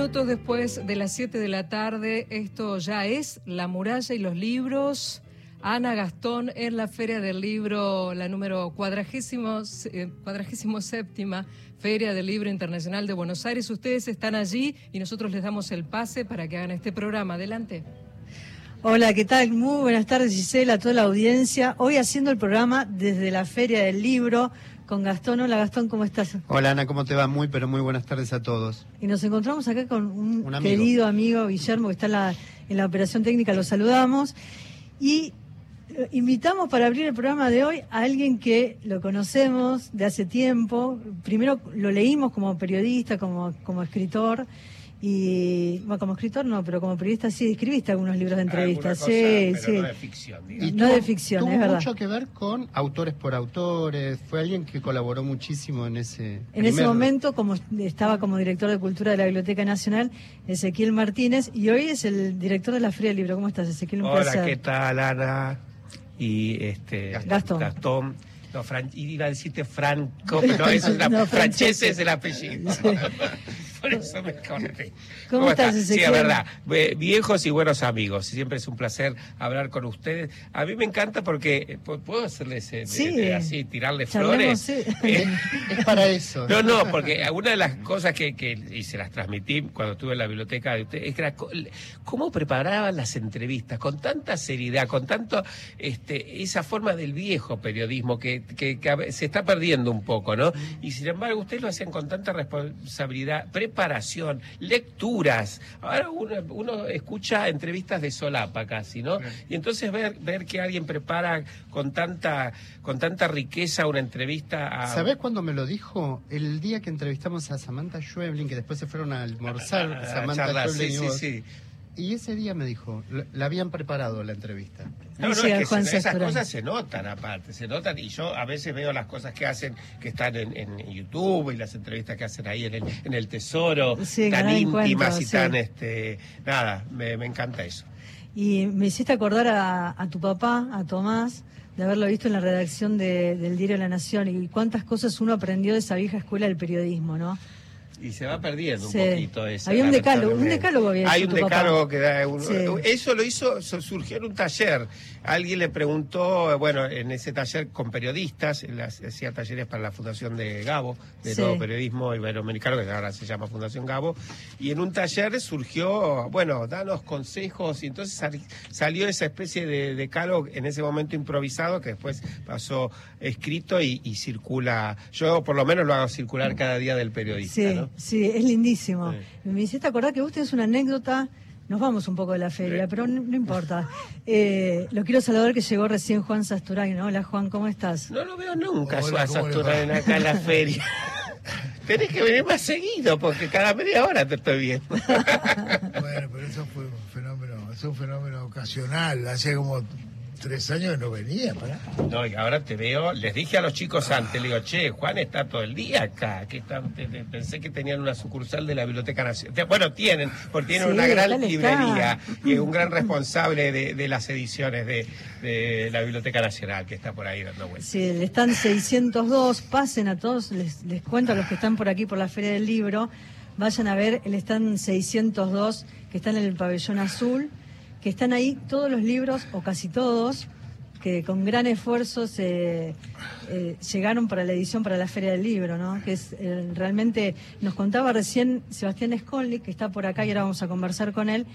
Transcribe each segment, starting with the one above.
minutos después de las 7 de la tarde, esto ya es La muralla y los libros. Ana Gastón en la Feria del Libro, la número cuadragésimo, eh, séptima Feria del Libro Internacional de Buenos Aires. Ustedes están allí y nosotros les damos el pase para que hagan este programa. Adelante. Hola, ¿qué tal? Muy buenas tardes, Gisela, a toda la audiencia. Hoy haciendo el programa desde la Feria del Libro con Gastón. Hola, Gastón, ¿cómo estás? Hola, Ana, ¿cómo te va? Muy, pero muy buenas tardes a todos. Y nos encontramos acá con un, querido amigo, Guillermo, que está en la, en la operación técnica, lo saludamos. Y eh, invitamos para abrir el programa de hoy a alguien que lo conocemos de hace tiempo. Primero lo leímos como periodista, como, como escritor. Y bueno, como escritor no, pero como periodista sí, escribiste algunos libros de entrevistas. sí, sí. No de ficción. Y no de ficción, tuvo es verdad. mucho que ver con autores por autores. Fue alguien que colaboró muchísimo en ese. En ese momento, como estaba como director de cultura de la Biblioteca Nacional, Ezequiel Martínez, y hoy es el director de la Feria del Libro. ¿Cómo estás, Ezequiel? Hola, ¿qué tal, Ana? Y este Gastón. Gastón no, Fran, iba a decirte Franco, pero es una, no, es el apellido. Por eso me corté. ¿Cómo, estás, Sí, es verdad. Viejos y buenos amigos. Siempre es un placer hablar con ustedes. A mí me encanta porque eh, puedo hacerles eh, así, tirarle flores. Eh, es para eso. No, no, porque una de las cosas que, que, y se las transmití cuando estuve en la biblioteca de ustedes, es que cómo preparaban las entrevistas con tanta seriedad, con tanto este, esa forma del viejo periodismo que que, se está perdiendo un poco, ¿no? Y sin embargo, ustedes lo hacen con tanta responsabilidad, preparación, lecturas. Ahora uno, escucha entrevistas de solapa casi, ¿no? Y entonces ver, ver que alguien prepara con tanta, con tanta riqueza una entrevista a... ¿Sabés cuándo me lo dijo? El día que entrevistamos a Samantha Schweblin, que después se fueron a almorzar, Samantha Schweblin sí, sí. Y ese día me dijo, la habían preparado la entrevista. No, no, es que esas cosas se notan aparte, se notan y yo a veces veo las cosas que hacen, que están en, YouTube y las entrevistas que hacen ahí en el, en el Tesoro, tan íntimas y tan, este, nada, me, encanta eso. Y me hiciste acordar a, tu papá, a Tomás, de haberlo visto en la redacción del Diario de la Nación y cuántas cosas uno aprendió de esa vieja escuela del periodismo, ¿no? Y se va perdiendo un poquito eso. Hay un decálogo, un decálogo había Hay un decálogo que da eso lo hizo surgió en un taller. Alguien le preguntó, bueno, en ese taller con periodistas, hacía talleres para la Fundación de Gabo, de Nuevo Periodismo Iberoamericano, que ahora se llama Fundación Gabo, y en un taller surgió, bueno, danos consejos y entonces salió esa especie de decálogo en ese momento improvisado que después pasó escrito y, circula. Yo por lo menos lo hago circular cada día del periodista, ¿no? Sí, es lindísimo. Me hiciste acordar que vos tenés una anécdota. Nos vamos un poco de la feria, pero no, importa. Eh, lo quiero saludar que llegó recién Juan Sasturain. Hola Juan, ¿cómo estás? No lo veo nunca Juan Sasturain acá en la feria. Tenés que venir más seguido porque cada media hora te estoy viendo. bueno, pero eso fue un fenómeno, es un fenómeno ocasional. Hace como tres años no venía, para. No, y ahora te veo, les dije a los chicos antes, le digo, che, Juan está todo el día acá, que está, pensé que tenían una sucursal de la Biblioteca Nacional. Bueno, tienen, porque tienen una gran librería y es un gran responsable de, las ediciones de, la Biblioteca Nacional, que está por ahí dando vueltas. Sí, le están 602, pasen a todos, les, les cuento a los que están por aquí por la Feria del Libro, vayan a ver el stand 602 que está en el pabellón azul que están ahí todos los libros, o casi todos, que con gran esfuerzo se eh, llegaron para la edición para la Feria del Libro, ¿no? Que es eh, realmente, nos contaba recién Sebastián Sconli, que está por acá y ahora vamos a conversar con él,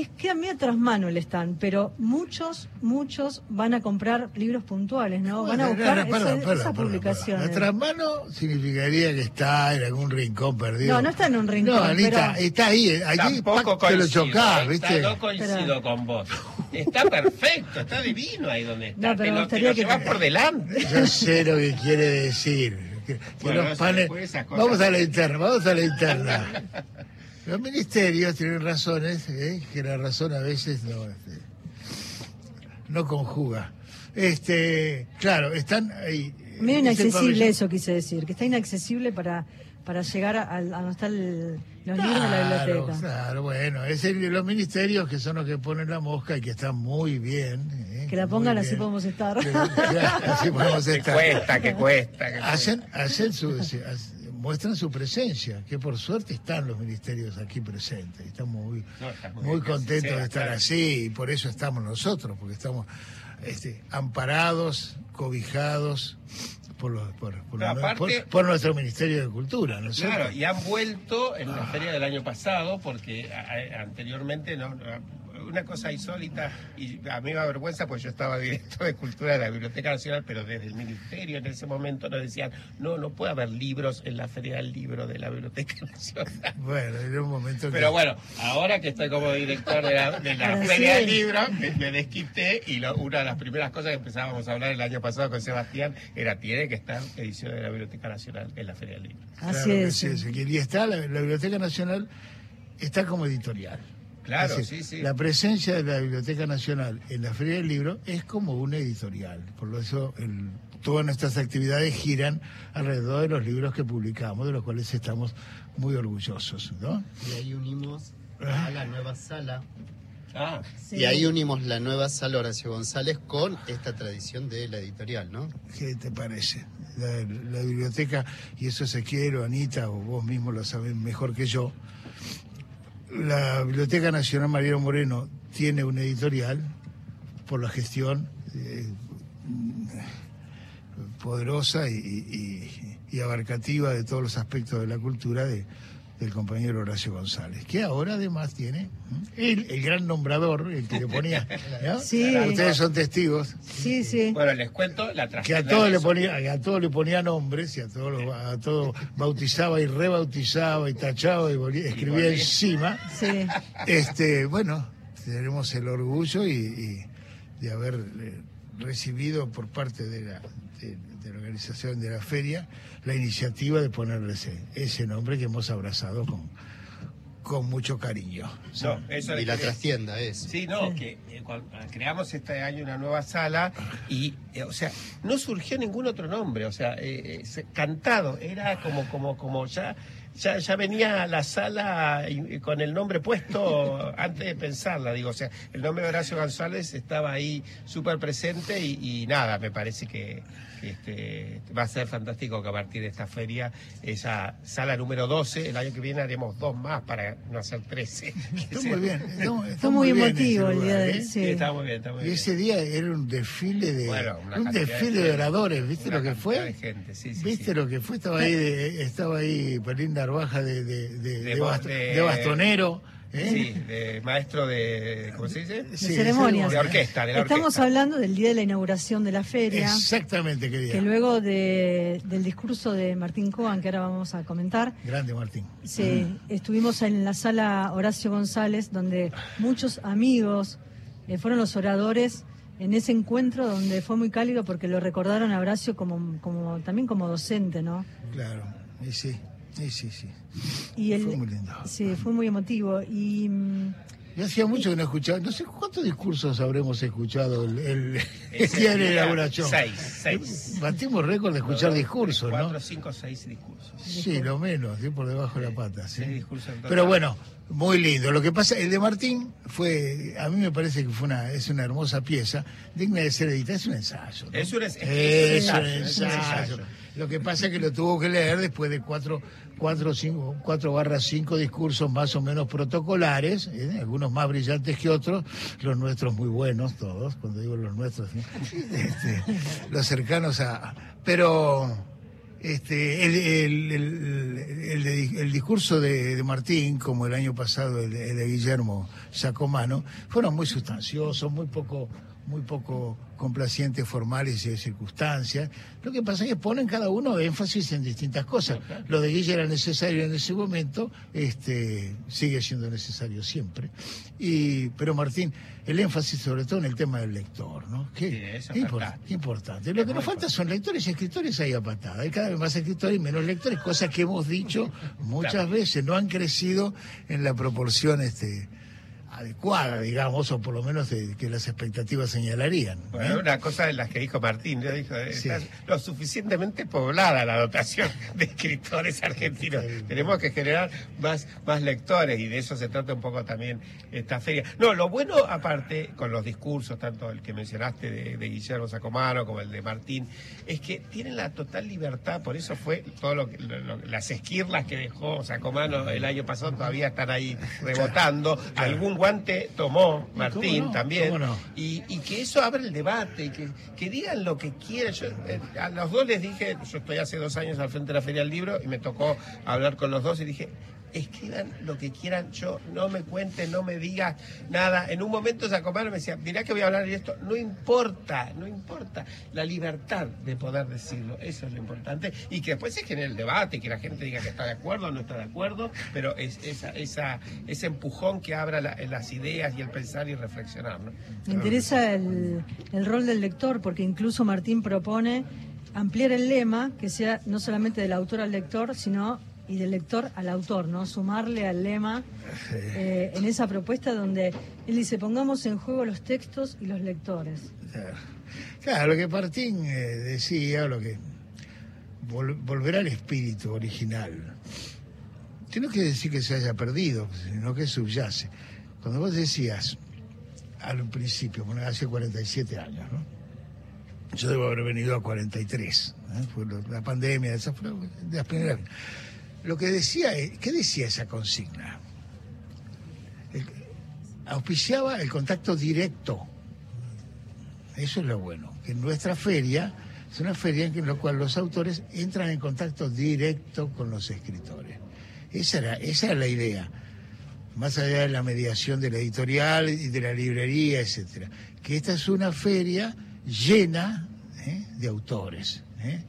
es que a mí atrás mano le están, pero muchos, muchos van a comprar libros puntuales, ¿no? Van a buscar esas publicaciones. Atrás mano significaría que está en algún rincón perdido. No, no está en un rincón. No, Anita, está ahí, allí te lo chocás, ¿viste? Está, no coincido con vos. Está perfecto, está divino ahí donde está. No, pero te lo, te lo que llevas por delante. Yo sé lo que quiere decir. Que, los panes... Vamos a la interna, vamos a la interna. Los ministerios tienen razones, ¿eh? que la razón a veces no, este, no conjuga. Este, claro, están ahí. Medio inaccesible eso quise decir, que está inaccesible para, para llegar a, donde están los libros de la biblioteca. Claro, bueno, es los ministerios que son los que ponen la mosca y que están muy bien. ¿eh? Que la pongan así podemos estar. así podemos estar. Que cuesta, que cuesta. hacen, hacen su muestran su presencia, que por suerte están los ministerios aquí presentes. Estamos muy, muy, contentos de estar así y por eso estamos nosotros, porque estamos este, amparados, cobijados por, los, por, por, nuestro Ministerio de Cultura, ¿no Claro, y han vuelto en la feria del año pasado, porque anteriormente no, una cosa insólita, y a mí me da vergüenza, pues yo estaba director de Cultura de la Biblioteca Nacional, pero desde el Ministerio en ese momento nos decían, no, no puede haber libros en la Feria del Libro de la Biblioteca Nacional. Bueno, en un momento Pero bueno, ahora que estoy como director de la, Feria del Libro, me, desquité y una de las primeras cosas que empezábamos a hablar el año pasado con Sebastián era, tiene que estar edición de la Biblioteca Nacional en la Feria del Libro. Así es. y está, la Biblioteca Nacional está como editorial. Claro, sí, sí. La presencia de la Biblioteca Nacional en la Feria del Libro es como una editorial. Por eso todas nuestras actividades giran alrededor de los libros que publicamos, de los cuales estamos muy orgullosos. ¿no? Y ahí unimos a la nueva sala. Ah, Y ahí unimos la nueva sala Horacio González con esta tradición de la editorial, ¿no? ¿Qué te parece? La, la biblioteca, y eso se quiero, Anita, o vos mismo lo saben mejor que yo, la Biblioteca Nacional Mariano Moreno tiene una editorial por la gestión eh, poderosa y, abarcativa de todos los aspectos de la cultura de, del compañero Horacio González, que ahora además tiene el, gran nombrador, el que le ponía. Sí. Ustedes son testigos. Sí, sí. Bueno, les cuento la Que a todos le ponía, a todos le ponía nombres y a todos a todos bautizaba y rebautizaba y tachaba y escribía encima. Sí. Este, bueno, tenemos el orgullo y, de haber eh, recibido por parte de la, de la organización de la feria la iniciativa de ponerle ese, nombre que hemos abrazado con, con mucho cariño. y la trastienda es. Sí, no, que eh, creamos este año una nueva sala y, eh, o sea, no surgió ningún otro nombre, o sea, eh, cantado, era como, como, como ya, ya, ya venía la sala con el nombre puesto antes de pensarla, digo, o sea, el nombre de Horacio González estaba ahí súper presente y nada, me parece que este, va a ser fantástico que a partir de esta feria, esa sala número 12, el año que viene haremos dos más para no hacer 13. Está muy bien. Está, muy, emotivo el día de ¿eh? sí. Está muy bien, está muy y ese día era un desfile de un desfile de, oradores, ¿viste lo que fue? ¿Viste lo que fue? Estaba ahí, estaba ahí Pelinda Arbaja de, de bastonero. ¿Eh? Sí, de maestro de, ¿cómo se dice? De ceremonias. De orquesta, de Estamos hablando del día de la inauguración de la feria. Exactamente, qué día. Que luego de, del discurso de Martín Coan, que ahora vamos a comentar. Grande Martín. Sí, estuvimos en la sala Horacio González, donde muchos amigos eh, fueron los oradores en ese encuentro donde fue muy cálido porque lo recordaron a Horacio como, como también como docente, ¿no? Claro, y sí. Sí, sí, sí. Y fue muy lindo. Sí, fue muy emotivo. Y. Mm, Yo hacía mucho que no escuchaba, no sé cuántos discursos habremos escuchado el, el, día de la inauguración. Seis, seis. Batimos récord de escuchar discursos, cuatro, ¿no? Cuatro, cinco, seis discursos. Sí, lo menos, por debajo de la pata. Sí. Pero bueno, muy lindo. Lo que pasa, el de Martín fue, a mí me parece que fue una, es una hermosa pieza, digna de ser editada, es un ensayo. Es, un, es, un ensayo. Lo que pasa es que lo tuvo que leer después de cuatro, cuatro, cinco, cuatro barras cinco discursos más o menos protocolares, ¿eh? algunos más brillantes que otros, los nuestros muy buenos todos, cuando digo los nuestros, este, los cercanos a... Pero este, el, el, discurso de, Martín, como el año pasado el, de Guillermo Sacomano, fueron muy sustanciosos, muy poco muy poco complacientes formales y de circunstancias. Lo que pasa es que ponen cada uno énfasis en distintas cosas. Lo de Guilla era necesario en ese momento, este, sigue siendo necesario siempre. Y, pero Martín, el énfasis sobre todo en el tema del lector, ¿no? Qué, importante. Lo que nos falta son lectores y escritores ahí a patada. Hay cada vez más escritores y menos lectores, cosas que hemos dicho muchas veces, no han crecido en la proporción este, adecuada, digamos, o por lo menos de, que las expectativas señalarían. Bueno, una cosa de las que dijo Martín, dijo, está lo suficientemente poblada la dotación de escritores argentinos. Tenemos que generar más, más lectores y de eso se trata un poco también esta feria. No, lo bueno aparte, con los discursos, tanto el que mencionaste de, Guillermo Sacomano como el de Martín, es que tienen la total libertad, por eso fue todo lo que, las esquirlas que dejó Sacomano el año pasado todavía están ahí rebotando. Algún tomó Martín también. Y, que eso abra el debate, y que, que digan lo que quieran. Yo, eh, a los dos les dije, yo estoy hace dos años al frente de la Feria del Libro y me tocó hablar con los dos y dije, escriban lo que quieran, yo no me cuenten, no me digas nada. En un momento Sacomano me decía, mirá que voy a hablar de esto, no importa, no importa. La libertad de poder decirlo, eso es lo importante. Y que después se genere el debate, que la gente diga que está de acuerdo o no está de acuerdo, pero es esa, ese empujón que abra las ideas y el pensar y reflexionar. Me interesa el, el rol del lector, porque incluso Martín propone ampliar el lema, que sea no solamente del autor al lector, sino y del lector al autor, ¿no? Sumarle al lema eh, en esa propuesta donde él dice, pongamos en juego los textos y los lectores. Claro, lo que Martín eh, decía, lo que volver al espíritu original. No que decir que se haya perdido, sino que subyace. Cuando vos decías al principio, bueno, hace 47 años, ¿no? Yo debo haber venido a 43, ¿eh? fue la pandemia, esa fue de las primeras lo que decía, ¿qué decía esa consigna? auspiciaba el contacto directo. Eso es lo bueno, que nuestra feria es una feria en la cual los autores entran en contacto directo con los escritores. Esa era, esa era la idea, más allá de la mediación de la editorial y de la librería, etcétera. Que esta es una feria llena ¿eh? de autores. ¿eh?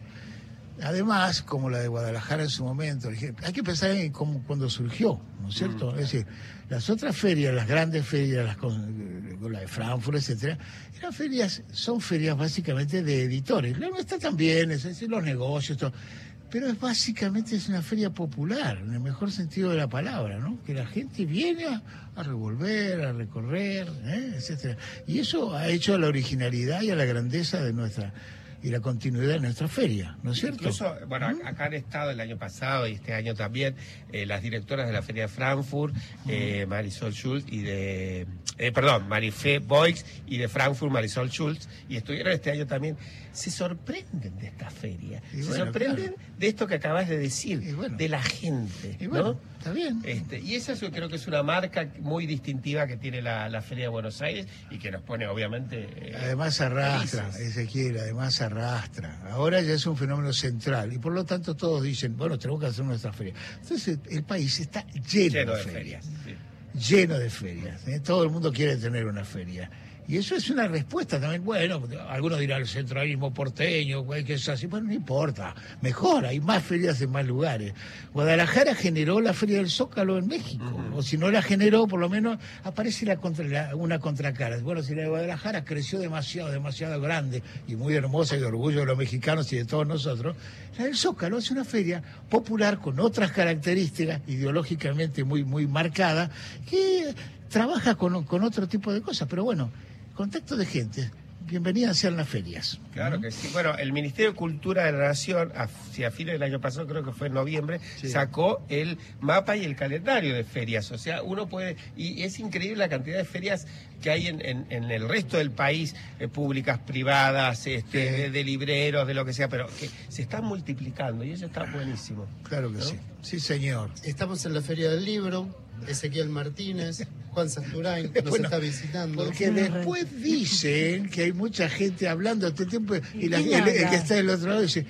Además, como la de Guadalajara en su momento, hay que pensar en cómo, cuando surgió, ¿no es cierto? Mm. Es decir, las otras ferias, las grandes ferias, las la de Frankfurt, etcétera, eran ferias, son ferias básicamente de editores. La nuestra también, es decir, los negocios, todo. Pero es básicamente es una feria popular, en el mejor sentido de la palabra, ¿no? Que la gente viene a, revolver, a recorrer, ¿eh? etcétera. Y eso ha hecho a la originalidad y a la grandeza de nuestra y la continuidad de nuestra feria, ¿no es cierto? Incluso, bueno, acá han estado el año pasado y este año también eh, las directoras de la Feria de Frankfurt, eh, Marisol Schultz y de, eh, perdón, Marifé Boix y de Frankfurt Marisol Schultz, y estuvieron este año también se sorprenden de esta feria, se sorprenden de esto que acabas de decir, de la gente. Y bueno, está bien. Este, y esa yo creo que es una marca muy distintiva que tiene la, Feria de Buenos Aires y que nos pone obviamente... Eh, además arrastra, Ezequiel, además arrastra. Ahora ya es un fenómeno central y por lo tanto todos dicen, bueno, tenemos que hacer nuestra feria. Entonces el, país está lleno, de, ferias. Lleno de ferias. ¿eh? Todo el mundo quiere tener una feria. Y eso es una respuesta también. Bueno, algunos dirán el centralismo porteño, que es así. Bueno, no importa. Mejor, hay más ferias en más lugares. Guadalajara generó la Feria del Zócalo en México. O si no la generó, por lo menos aparece la contra, una contracara. Bueno, si la de Guadalajara creció demasiado, demasiado grande y muy hermosa y de orgullo de los mexicanos y de todos nosotros, la del Zócalo es una feria popular con otras características ideológicamente muy, muy marcadas que trabaja con, con otro tipo de cosas. Pero bueno, contacto de gente. Bienvenidas sean las ferias. Claro que sí. Bueno, el Ministerio de Cultura de la Nación, hacia fines del año pasado, creo que fue en noviembre, sacó el mapa y el calendario de ferias. O sea, uno puede. Y es increíble la cantidad de ferias que hay en, en, el resto del país, eh, públicas, privadas, este, de, libreros, de lo que sea, pero que se están multiplicando y eso está buenísimo. Claro que sí. Sí, señor. Estamos en la Feria del Libro Ezequiel Martínez, Juan Santurain, nos está visitando. Porque después dicen que hay mucha gente hablando el tiempo y, la, el, que está del otro lado dice,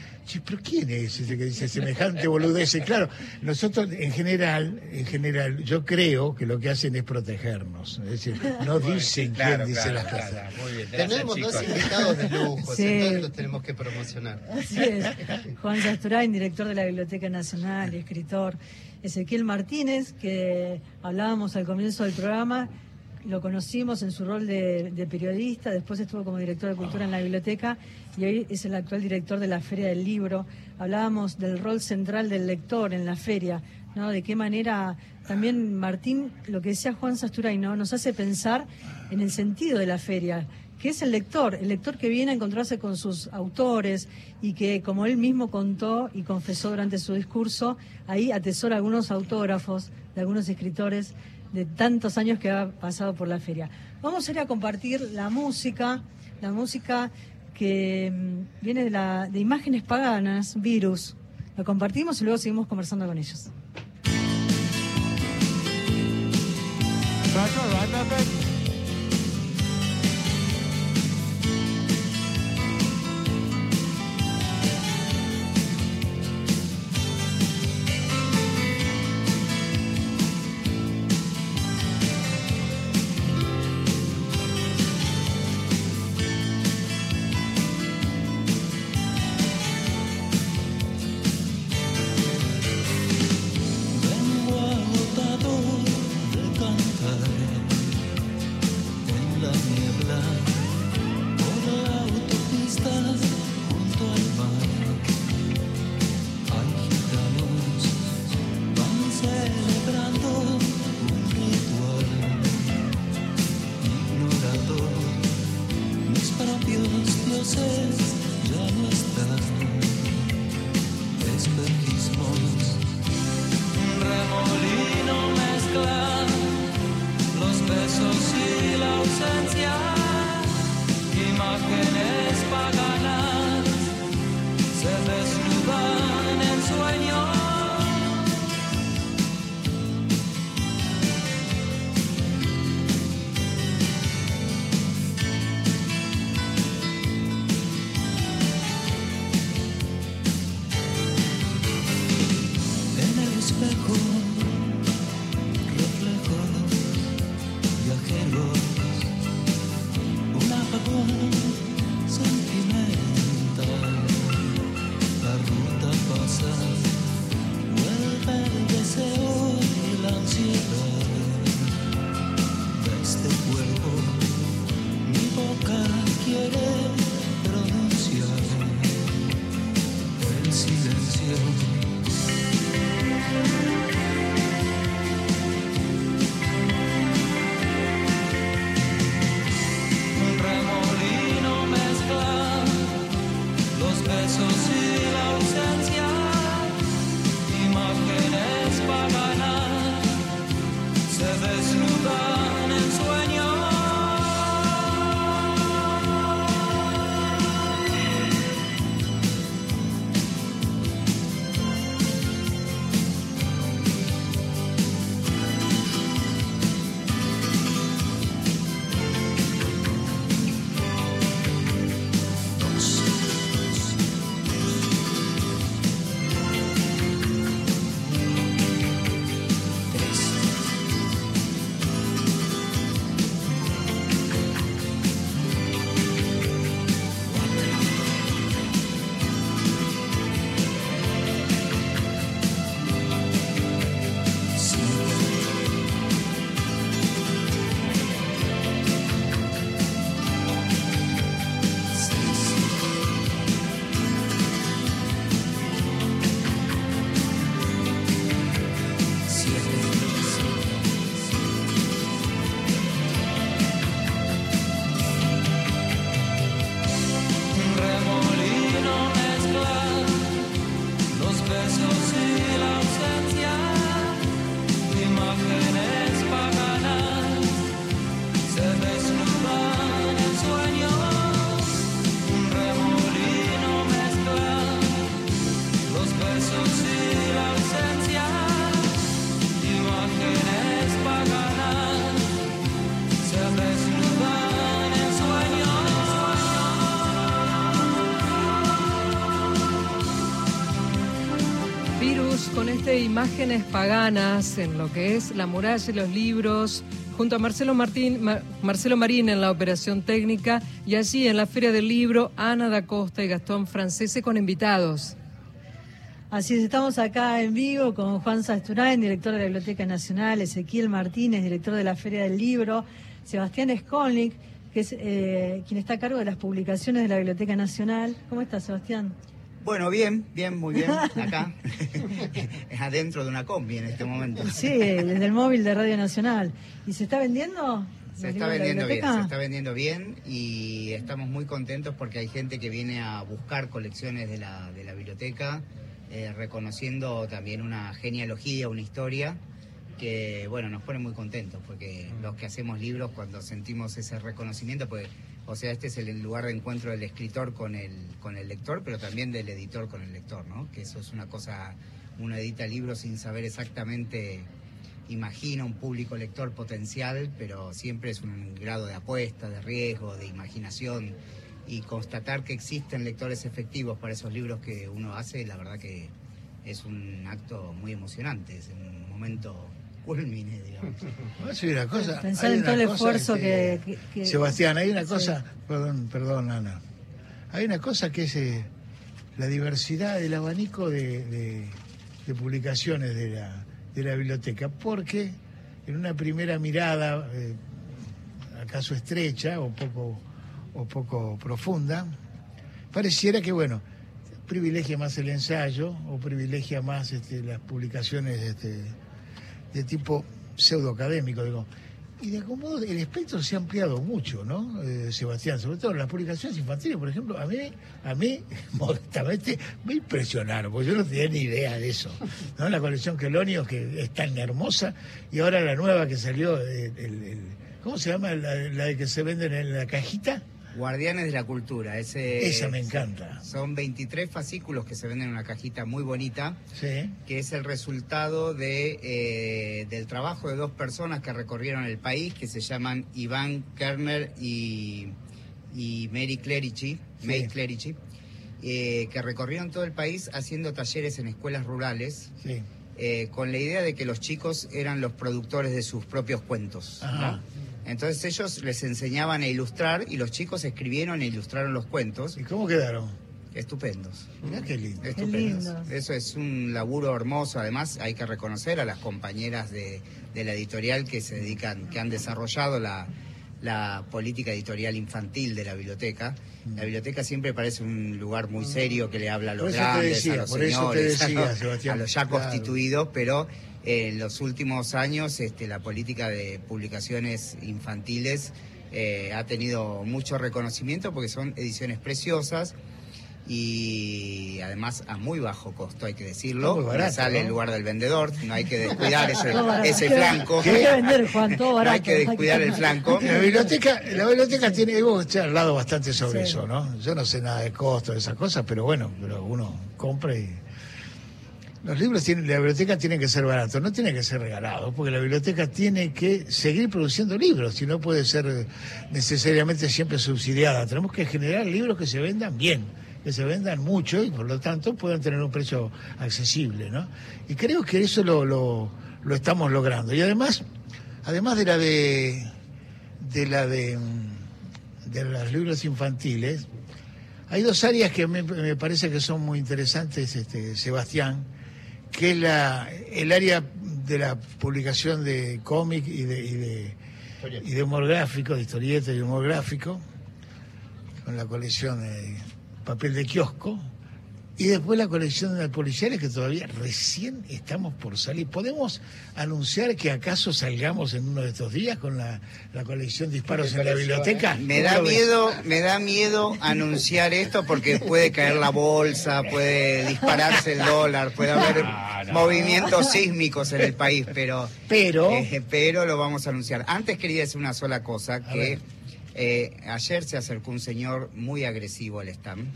pero ¿quién es ese que dice semejante boludez? claro, nosotros en general, en general, yo creo que lo que hacen es protegernos. Es decir, no dicen quién dice las cosas. tenemos dos invitados de lujo, entonces los tenemos que promocionar. Así es. Juan Santurain, director de la Biblioteca Nacional escritor. Ezequiel Martínez, que hablábamos al comienzo del programa, lo conocimos en su rol de, periodista, después estuvo como director de cultura en la biblioteca y hoy es el actual director de la Feria del Libro. Hablábamos del rol central del lector en la feria, ¿no? De qué manera también Martín, lo que decía Juan Sasturay, ¿no? Nos hace pensar en el sentido de la feria, que es el lector, el lector que viene a encontrarse con sus autores y que, como él mismo contó y confesó durante su discurso, ahí atesora algunos autógrafos de algunos escritores de tantos años que ha pasado por la feria. Vamos a ir a compartir la música, la música que mm, viene de, la, de Imágenes Paganas, Virus. Lo compartimos y luego seguimos conversando con ellos. Imágenes paganas en lo que es la muralla y los libros, junto a Marcelo, Martín, Marcelo Marín en la operación técnica y allí en la Feria del Libro, Ana da Costa y Gastón Francese con invitados. Así es, estamos acá en vivo con Juan Sasturain, director de la Biblioteca Nacional, Ezequiel Martínez, director de la Feria del Libro, Sebastián Skolnik, que es eh, quien está a cargo de las publicaciones de la Biblioteca Nacional. ¿Cómo estás, Sebastián? Bueno, bien, bien, muy bien, acá, es adentro de una combi en este momento. Sí, desde el móvil de Radio Nacional. ¿Y se está vendiendo? Se está vendiendo bien, se está vendiendo bien y estamos muy contentos porque hay gente que viene a buscar colecciones de la, de la biblioteca, eh, reconociendo también una genealogía, una historia que, bueno, nos pone muy contentos porque los que hacemos libros cuando sentimos ese reconocimiento, pues, o sea, este es el lugar de encuentro del escritor con el, con el lector, pero también del editor con el lector, ¿no? Que eso es una cosa, uno edita libros sin saber exactamente imagina un público lector potencial, pero siempre es un grado de apuesta, de riesgo, de imaginación. Y constatar que existen lectores efectivos para esos libros que uno hace, la verdad que es un acto muy emocionante, es un momento culmine, digamos. una cosa. Pensar en todo el esfuerzo que, Sebastián, hay una cosa, perdón, perdón, Ana. Hay una cosa que es eh, la diversidad del abanico de publicaciones de la, de la biblioteca, porque en una primera mirada, eh, acaso estrecha o poco, o poco profunda, pareciera que, bueno, privilegia más el ensayo o privilegia más este, las publicaciones este, de tipo pseudoacadémico, digo. Y de algún modo el espectro se ha ampliado mucho, ¿no, eh, Sebastián? Sobre todo las publicaciones infantiles, por ejemplo, a mí, a mí, modestamente, me impresionaron, porque yo no tenía ni idea de eso. ¿no? La colección Quelonios, que es tan hermosa, y ahora la nueva que salió, eh, el, ¿cómo se llama? La, la que se venden en la cajita. Guardianes de la Cultura. Ese, Esa me encanta. Son 23 fascículos que se venden en una cajita muy bonita, sí. que es el resultado de, eh, del trabajo de dos personas que recorrieron el país, que se llaman Iván Kerner y, y Mary Clerici, Clerici eh, que recorrieron todo el país haciendo talleres en escuelas rurales. Eh, con la idea de que los chicos eran los productores de sus propios cuentos. Entonces ellos les enseñaban a ilustrar y los chicos escribieron e ilustraron los cuentos. ¿Y cómo quedaron? Estupendos. Mirá qué lindo. Estupendos. Eso es un laburo hermoso. Además, hay que reconocer a las compañeras de, la editorial que se dedican, que han desarrollado la, política editorial infantil de la biblioteca. Mm. La biblioteca siempre parece un lugar muy serio que le habla a los grandes, a los señores, a, los, ya constituidos, pero en los últimos años este, la política de publicaciones infantiles eh, ha tenido mucho reconocimiento porque son ediciones preciosas y además a muy bajo costo, hay que decirlo. sale en lugar del vendedor, no hay que descuidar ese, flanco. Hay que vender, Juan, todo barato. hay que descuidar el flanco. La biblioteca, la biblioteca tiene, hemos charlado bastante sobre eso, ¿no? Yo no sé nada de costo de esas cosas, pero bueno, pero uno compra y los libros tienen, la biblioteca tiene que ser barato, no tiene que ser regalado, porque la biblioteca tiene que seguir produciendo libros, si no puede ser necesariamente siempre subsidiada. Tenemos que generar libros que se vendan bien, que se vendan mucho y por lo tanto puedan tener un precio accesible, ¿no? Y creo que eso lo, lo, estamos logrando. Y además, además de la de, de la de, de los libros infantiles, hay dos áreas que me, me parece que son muy interesantes, este, Sebastián que es la, el área de la publicación de cómic y de, y de, y de humor gráfico, de historieta y humor gráfico, con la colección de papel de kiosco, y después la colección de policiales que todavía recién estamos por salir. ¿Podemos anunciar que acaso salgamos en uno de estos días con la, colección Disparos en la biblioteca? Me da miedo, me da miedo anunciar esto porque puede caer la bolsa, puede dispararse el dólar, puede haber movimientos sísmicos en el país, pero pero, eh, pero lo vamos a anunciar. Antes quería decir una sola cosa que eh, ayer se acercó un señor muy agresivo al stand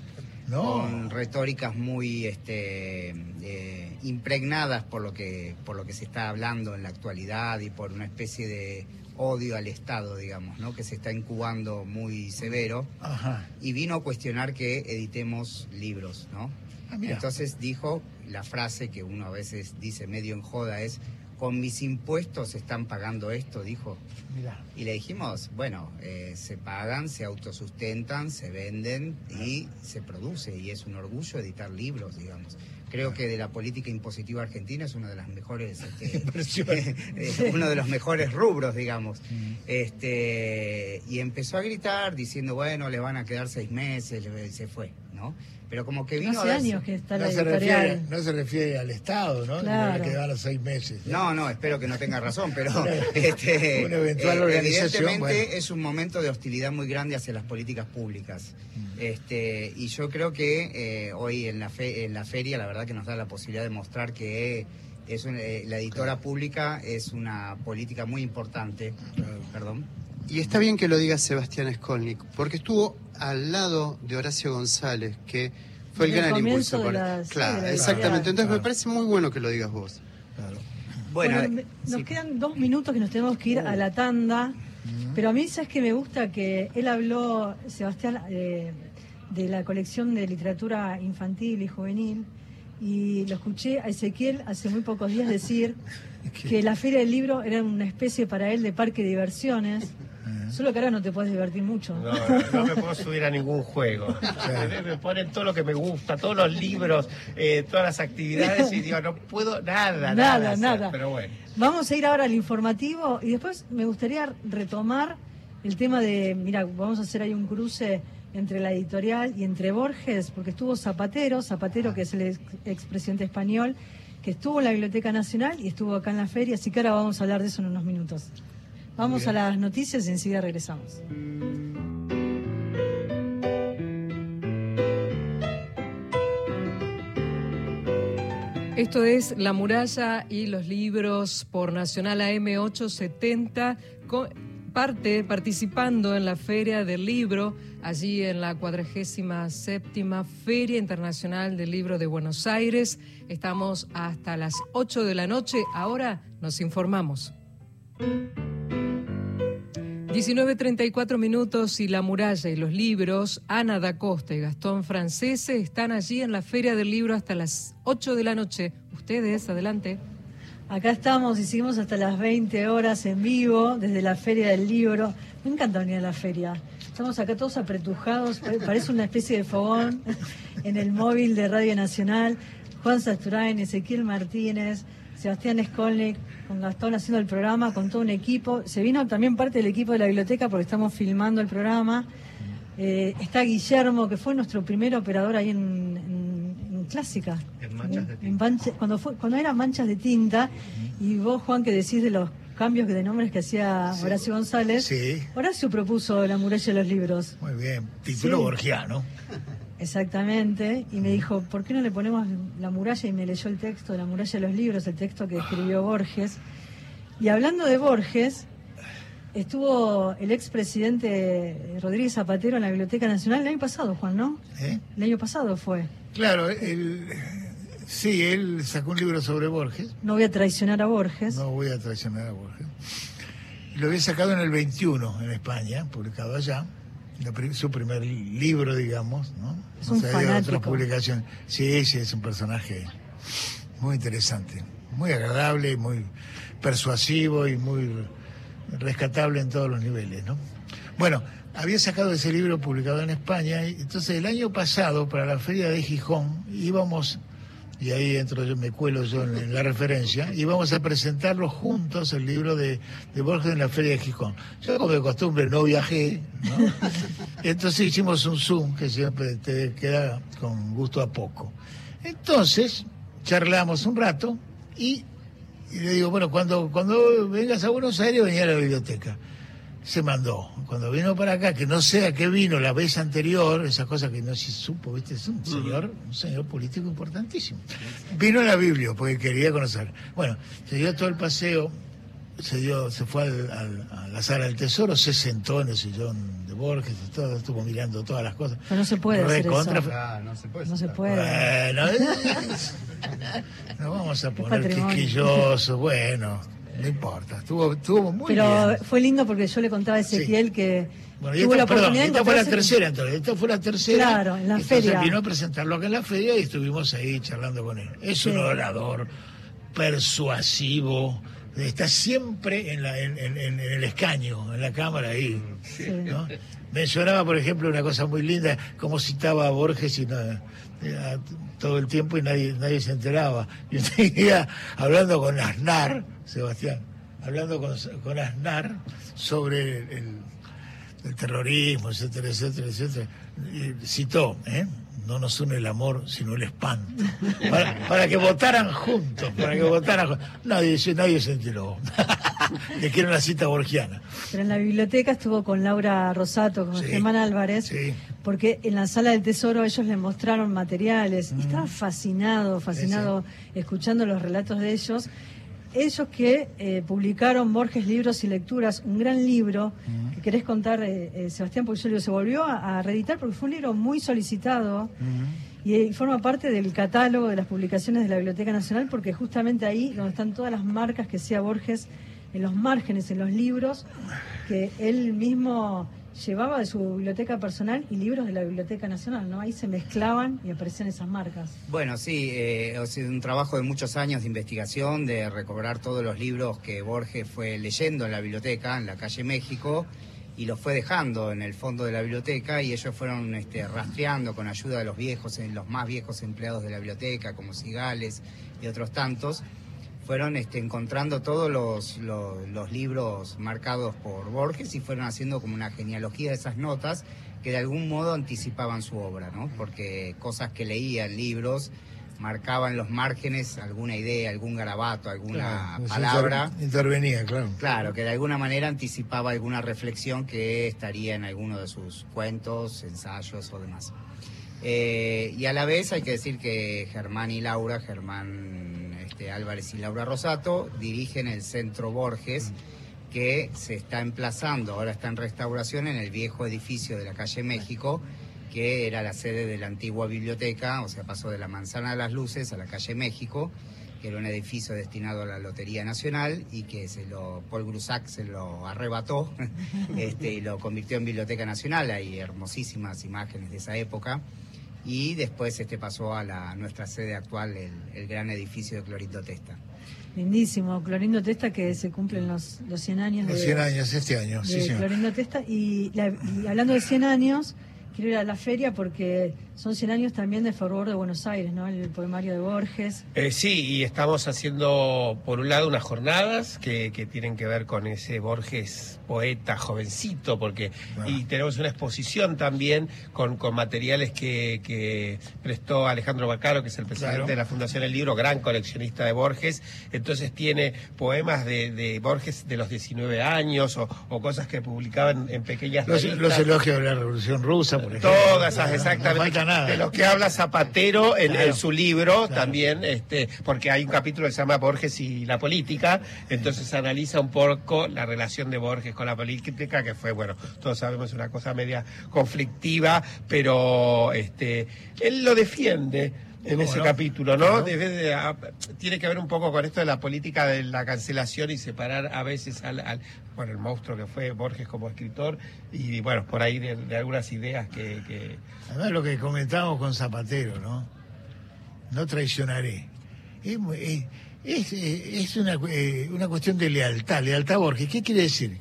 con retóricas muy este, eh, impregnadas por lo que por lo que se está hablando en la actualidad y por una especie de odio al Estado, digamos, ¿no? que se está incubando muy severo. Y vino a cuestionar que editemos libros, ¿no? Ah, Entonces dijo la frase que uno a veces dice medio en joda es con mis impuestos están pagando esto, dijo. Y le dijimos, bueno, eh, se pagan, se autosustentan, se venden y se produce. Y es un orgullo editar libros, digamos. creo que de la política impositiva argentina es una de las mejores este, uno de los mejores rubros digamos mm. este y empezó a gritar diciendo bueno le van a quedar seis meses se fue no pero como que vino hace años que está no se refiere no se refiere al Estado no claro. a seis meses no no espero que no tenga razón pero este, una eventual eh, evidentemente es un momento de hostilidad muy grande hacia las políticas públicas. Mm. este y yo creo que eh, hoy en la fe, en la feria la verdad que nos da la posibilidad de mostrar que es eh, la editora pública es una política muy importante. Perdón y está bien que lo diga Sebastián Skolnik, porque estuvo al lado de Horacio González, que fue el, gran impulso para. claro, exactamente. Entonces me parece muy bueno que lo digas vos. Bueno, nos quedan dos minutos que nos tenemos que ir a la tanda, pero a mí sabes que me gusta que él habló, Sebastián, eh, de la colección de literatura infantil y juvenil, y lo escuché a Ezequiel hace muy pocos días decir que la feria del libro era una especie para él de parque de diversiones Solo que ahora no te puedes divertir mucho. No, no me puedo subir a ningún juego. Me ponen todo lo que me gusta, todos los libros, eh, todas las actividades y digo, no puedo nada, nada. Nada, Pero bueno. Vamos a ir ahora al informativo y después me gustaría retomar el tema de, mira, vamos a hacer ahí un cruce entre la editorial y entre Borges, porque estuvo Zapatero, Zapatero que es el expresidente español, que estuvo en la Biblioteca Nacional y estuvo acá en la feria, así que ahora vamos a hablar de eso en unos minutos. Vamos a las noticias y enseguida regresamos. Esto es La muralla y los libros por Nacional AM870, parte participando en la Feria del Libro, allí en la 47 Feria Internacional del Libro de Buenos Aires. Estamos hasta las 8 de la noche. Ahora nos informamos. 19.34 minutos y La Muralla y los libros, Ana da Costa y Gastón Francese están allí en la Feria del Libro hasta las 8 de la noche. Ustedes, adelante. Acá estamos y seguimos hasta las 20 horas en vivo desde la Feria del Libro. Me encanta venir a la feria. Estamos acá todos apretujados, parece una especie de fogón en el móvil de Radio Nacional. Juan Sasturain, Ezequiel Martínez, Sebastián Skolnik, con Gastón haciendo el programa, con todo un equipo. Se vino también parte del equipo de la biblioteca porque estamos filmando el programa. Eh, está Guillermo, que fue nuestro primer operador ahí en, Clásica. En manchas de tinta. cuando, fue, cuando eran manchas de tinta, y vos, Juan, que decís de los cambios de nombres que hacía Horacio González. Sí. Horacio propuso La muralla de los libros. Muy bien, título borgiano. Exactamente, y me dijo, ¿por qué no le ponemos la muralla? Y me leyó el texto, la muralla de los libros, el texto que escribió Borges. Y hablando de Borges, estuvo el expresidente Rodríguez Zapatero en la Biblioteca Nacional el año pasado, Juan, ¿no? ¿Eh? El año pasado fue. Claro, él, sí, él sacó un libro sobre Borges. No voy a traicionar a Borges. No voy a traicionar a Borges. Lo había sacado en el 21 en España, publicado allá su primer libro, digamos, ¿no? Es un fanático. publicaciones. Sí, sí, es un personaje muy interesante, muy agradable, muy persuasivo y muy rescatable en todos los niveles, ¿no? Bueno, había sacado ese libro publicado en España y entonces el año pasado para la feria de Gijón íbamos y ahí entro yo, me cuelo yo en, la referencia, y vamos a presentarlo juntos, el libro de, Borges en la Feria de Gijón. Yo como de costumbre no viajé, ¿no? entonces hicimos un Zoom que siempre te queda con gusto a poco. Entonces, charlamos un rato y, y le digo, bueno, cuando, cuando vengas a Buenos Aires, venía a la biblioteca se mandó. Cuando vino para acá, que no sé a qué vino la vez anterior, esas cosas que no se supo, ¿viste? Es un señor, un señor político importantísimo. Vino a la Biblia porque quería conocer. Bueno, se dio todo el paseo, se dio, se fue a la sala del tesoro, se sentó en el sillón de Borges, todo, estuvo mirando todas las cosas. Pero no se puede hacer eso. Ah, no se puede. No se puede. Bueno, no vamos a poner quisquillosos, bueno no importa, estuvo, estuvo muy Pero fue lindo porque yo le contaba a Ezequiel que bueno, tuvo la oportunidad esta fue la tercera entonces, esta fue la tercera. Claro, en la feria. vino a presentarlo acá en la feria y estuvimos ahí charlando con él. Es un orador persuasivo, está siempre en, la, en, el escaño, en la cámara ahí. ¿no? Mencionaba, por ejemplo, una cosa muy linda, como citaba a Borges y nada, eh, todo el tiempo y nadie, nadie se enteraba. Y un hablando con Aznar, Sebastián, hablando con, con Aznar sobre el, el terrorismo, etcétera, etcétera, etcétera, citó, ¿eh? no nos une el amor, sino el espanto. Para, que votaran juntos, para que votaran juntos. Nadie, nadie se enteró. Le quiero una cita borgiana. Pero en la biblioteca estuvo con Laura Rosato, con Germán Álvarez, porque en la sala del tesoro ellos le mostraron materiales. Y mm. estaba fascinado, fascinado escuchando los relatos de ellos ellos que eh, publicaron Borges Libros y Lecturas, un gran libro, que querés contar, eh, eh, Sebastián, porque se volvió a, reeditar porque fue un libro muy solicitado y, forma parte del catálogo de las publicaciones de la Biblioteca Nacional porque justamente ahí donde están todas las marcas que sea Borges en los márgenes, en los libros, que él mismo llevaba de su biblioteca personal y libros de la Biblioteca Nacional, ¿no? Ahí se mezclaban y aparecían esas marcas. Bueno, sí, eh, ha sido un trabajo de muchos años de investigación, de recobrar todos los libros que Borges fue leyendo en la biblioteca, en la calle México, y los fue dejando en el fondo de la biblioteca y ellos fueron este, rastreando con ayuda de los viejos, los más viejos empleados de la biblioteca, como Cigales y otros tantos, fueron este, encontrando todos los, los, libros marcados por Borges y fueron haciendo como una genealogía de esas notas que de algún modo anticipaban su obra, ¿no? Porque cosas que leían, libros, marcaban los márgenes alguna idea, algún garabato, alguna palabra. Intervenía, claro. Claro, que de alguna manera anticipaba alguna reflexión que estaría en alguno de sus cuentos, ensayos o demás. Eh, y a la vez hay que decir que Germán y Laura, Germán este, Álvarez y Laura Rosato dirigen el Centro Borges, que se está emplazando, ahora está en restauración en el viejo edificio de la calle México, que era la sede de la antigua biblioteca, o sea, pasó de la Manzana de las Luces a la calle México, que era un edificio destinado a la Lotería Nacional y que se lo, Paul Grusac se lo arrebató este, y lo convirtió en Biblioteca Nacional. Hay hermosísimas imágenes de esa época y después este pasó a la, nuestra sede actual, el, gran edificio de Clorindo Testa. Lindísimo, Clorindo Testa que se cumplen los, los 100 años. Los 100 años este año, sí, Clorindo Testa y, y hablando de 100 años, quiero ir a la feria porque son 100 años también de Fervor de Buenos Aires, ¿no? El poemario de Borges. Eh, sí, y estamos haciendo, por un lado, unas jornadas que, que tienen que ver con ese Borges poeta jovencito, porque ah. y tenemos una exposición también con, con materiales que, que prestó Alejandro Bacaro, que es el presidente de la Fundación El Libro, gran coleccionista de Borges. Entonces tiene poemas de, de Borges de los 19 años o, o cosas que publicaban en pequeñas los, los elogios de la Revolución Rusa, por ejemplo. Todas esas, exactamente de lo que habla Zapatero en, su libro también, este, porque hay un capítulo que se llama Borges y la política, entonces analiza un poco la relación de Borges con la política, que fue, bueno, todos sabemos una cosa media conflictiva, pero este, él lo defiende en ese capítulo, ¿no? tiene que ver un poco con esto de la política de la cancelación y separar a veces al, bueno, el monstruo que fue Borges como escritor y bueno, por ahí de, algunas ideas que, Además lo que comentábamos con Zapatero, ¿no? No traicionaré. Es, es, es una, eh, una cuestión de lealtad, lealtad a Borges. ¿Qué quiere decir?